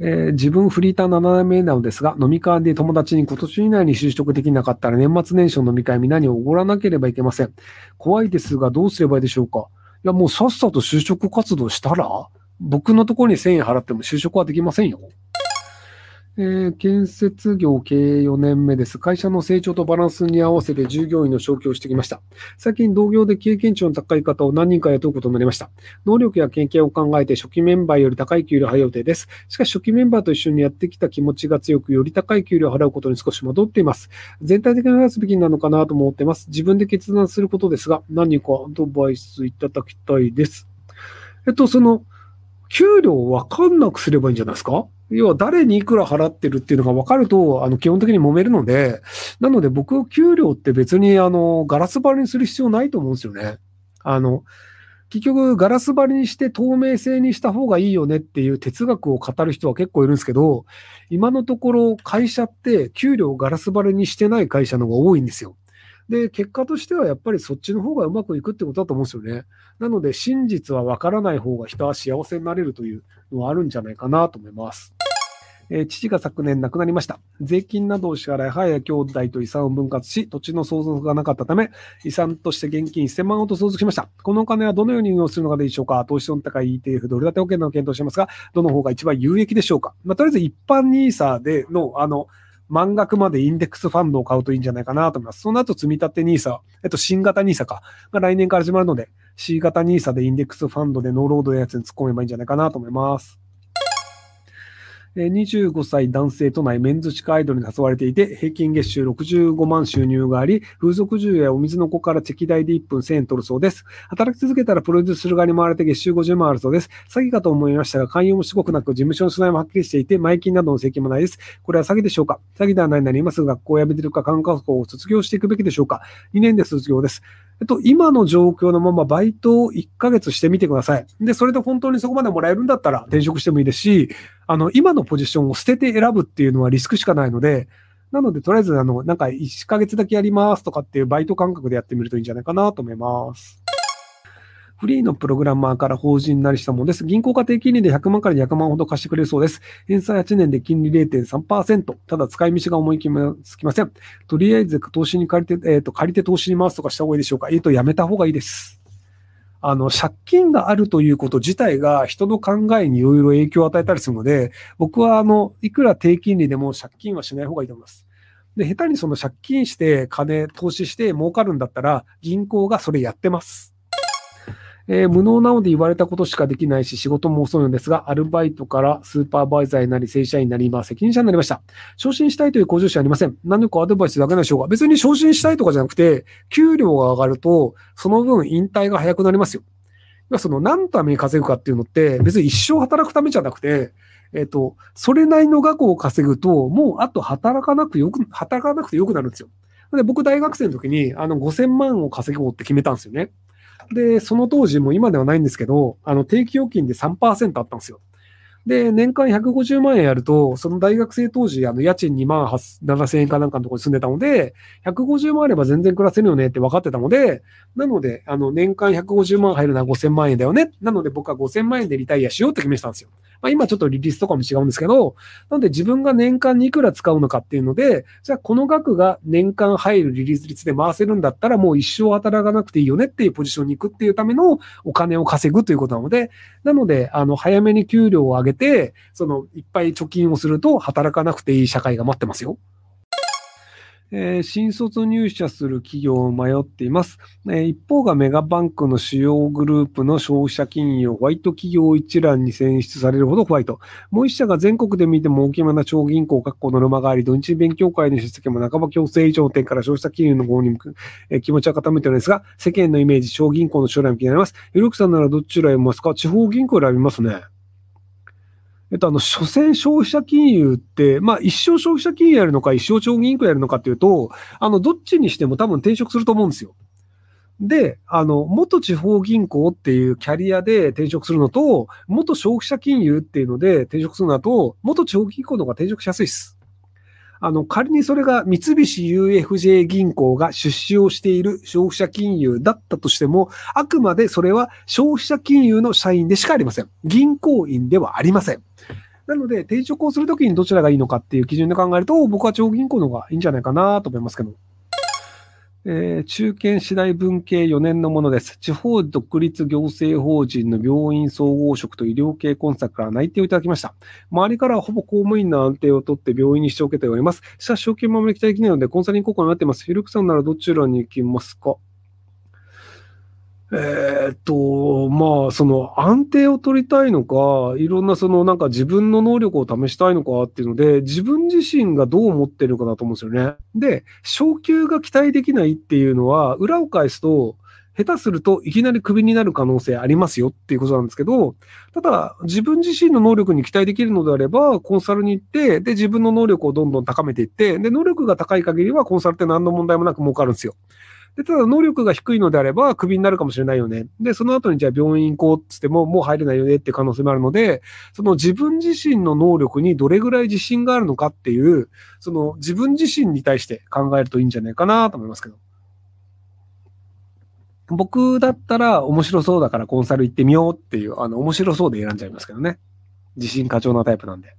えー、自分フリーター7年目なのですが、飲み会で友達に今年以内に就職できなかったら年末年始の飲み会皆におごらなければいけません。怖いですがどうすればいいでしょうか？いや、もうさっさと就職活動したら？僕のところに1000円払っても就職はできませんよ。えー、建設業経営4年目です。会社の成長とバランスに合わせて従業員の昇給をしてきました。最近同業で経験値の高い方を何人か雇うことになりました。能力や経験を考えて初期メンバーより高い給料を払う予定です。しかし初期メンバーと一緒にやってきた気持ちが強く、より高い給料を払うことに少し戻っています。全体的に話すべきなのかなと思ってます。自分で決断することですが、何かアドバイスいただきたいです。えっと、その、給料をわかんなくすればいいんじゃないですか？要は誰にいくら払ってるっていうのが分かると、あの、基本的に揉めるので、なので僕、給料って別に、あの、ガラス張りにする必要ないと思うんですよね。あの、結局、ガラス張りにして透明性にした方がいいよねっていう哲学を語る人は結構いるんですけど、今のところ会社って給料をガラス張りにしてない会社の方が多いんですよ。で、結果としてはやっぱりそっちの方がうまくいくってことだと思うんですよね。なので、真実は分からない方が人は幸せになれるというのはあるんじゃないかなと思います。えー、父が昨年亡くなりました。税金などを支払い、母や兄弟と遺産を分割し、土地の相続がなかったため、遺産として現金1000万ほど相続しました。このお金はどのように運用するのがでしょうか？投資の高い ETF、ドル建て保険の検討してますが、どの方が一番有益でしょうか？まあ、とりあえず一般 NISA での、あの、満額までインデックスファンドを買うといいんじゃないかなと思います。その後、積み立て NISA、えっと、新型 NISA か、が来年から始まるので、C 型 NISA でインデックスファンドでノーロードのやつに突っ込めばいいんじゃないかなと思います。25歳男性都内メンズ地下アイドルに誘われていて、平均月収65万収入があり、風俗住やお水の子からチェキ代で1分1000円取るそうです。働き続けたらプロデュースする側に回れて月収50万あるそうです。詐欺かと思いましたが、勧誘もすごくなく、事務所の取材もはっきりしていて、前金などの請求もないです。これは詐欺でしょうか？詐欺ではないなら今すぐ学校を辞めてるか、看護校を卒業していくべきでしょうか ?2 年で卒業です。えっと、今の状況のままバイトを1ヶ月してみてください。で、それで本当にそこまでもらえるんだったら転職してもいいですし、あの、今のポジションを捨てて選ぶっていうのはリスクしかないので、なので、とりあえず、あの、なんか1ヶ月だけやりますとかっていうバイト感覚でやってみるといいんじゃないかなと思います。フリーのプログラマーから法人なりしたものです。銀行家庭金利で100万から200万ほど貸してくれるそうです。返済8年で金利0.3%。ただ使い道が思いつきません。とりあえず投資に借りて、えっ、ー、と、借りて投資に回すとかした方がいいでしょうかえっ、ー、と、やめた方がいいです。あの、借金があるということ自体が人の考えにいろいろ影響を与えたりするので、僕は、あの、いくら低金利でも借金はしない方がいいと思います。で、下手にその借金して金投資して儲かるんだったら、銀行がそれやってます。えー、無能なので言われたことしかできないし、仕事も遅いのですが、アルバイトからスーパーバイザーになり、正社員になり、今責任者になりました。昇進したいという向上心ありません。何かアドバイスだけなんでしょうか別に昇進したいとかじゃなくて、給料が上がると、その分引退が早くなりますよ。要その何のために稼ぐかっていうのって、別に一生働くためじゃなくて、えっ、ー、と、それなりの額を稼ぐと、もうあと働かなくよく、働かなくてよくなるんですよ。で僕大学生の時に、あの、5000万を稼ごうって決めたんですよね。で、その当時も今ではないんですけど、あの、定期預金で3%あったんですよ。で、年間150万円やると、その大学生当時、あの、家賃2万7000円かなんかのところに住んでたので、150万あれば全然暮らせるよねって分かってたので、なので、あの、年間150万入るのは5000万円だよね。なので僕は5000万円でリタイアしようって決めてたんですよ。まあ、今ちょっとリリースとかも違うんですけど、なんで自分が年間にいくら使うのかっていうので、じゃあこの額が年間入るリリース率で回せるんだったらもう一生働かなくていいよねっていうポジションに行くっていうためのお金を稼ぐということなので、なので、あの、早めに給料を上げて、その、いっぱい貯金をすると働かなくていい社会が待ってますよ。えー、新卒入社する企業を迷っています、えー、一方がメガバンクの主要グループの消費者金融、ホワイト企業一覧に選出されるほどホワイト。もう一社が全国で見ても大きめな超銀行、確保ノルマがあり、土日勉強会の出席も半ば強制以上点から消費者金融の方に向く、えー、気持ちは固めてるんですが、世間のイメージ、小銀行の将来も気になります。ゆるくさんならどっち選びますか地方銀行選びますね。えっと、あの、所詮消費者金融って、まあ、一生消費者金融やるのか、一生超銀行やるのかっていうと、あの、どっちにしても多分転職すると思うんですよ。で、あの、元地方銀行っていうキャリアで転職するのと、元消費者金融っていうので転職するのと、元地方銀行の方が転職しやすいです。あの、仮にそれが三菱 UFJ 銀行が出資をしている消費者金融だったとしても、あくまでそれは消費者金融の社員でしかありません。銀行員ではありません。なので、転職をするときにどちらがいいのかっていう基準で考えると、僕は地方銀行の方がいいんじゃないかなと思いますけど。えー、中堅次第文系4年のものです。地方独立行政法人の病院総合職と医療系コンサルから内定をいただきました。周りからはほぼ公務員の安定をとって病院にしておけております。しかし、証券守り期待できないので、コンサルに行こうかなっています。フィルクさんならどちらに行きますか？えー、っと、まあ、その安定を取りたいのか、いろんなそのなんか自分の能力を試したいのかっていうので、自分自身がどう思ってるかなと思うんですよね。で、昇給が期待できないっていうのは、裏を返すと、下手するといきなりクビになる可能性ありますよっていうことなんですけど、ただ自分自身の能力に期待できるのであれば、コンサルに行って、で、自分の能力をどんどん高めていって、で、能力が高い限りはコンサルって何の問題もなく儲かるんですよ。で、ただ能力が低いのであれば、クビになるかもしれないよね。で、その後にじゃあ病院行こうっつっても、もう入れないよねって可能性もあるので、その自分自身の能力にどれぐらい自信があるのかっていう、その自分自身に対して考えるといいんじゃないかなと思いますけど。僕だったら面白そうだからコンサル行ってみようっていう、あの、面白そうで選んじゃいますけどね。自信過剰なタイプなんで。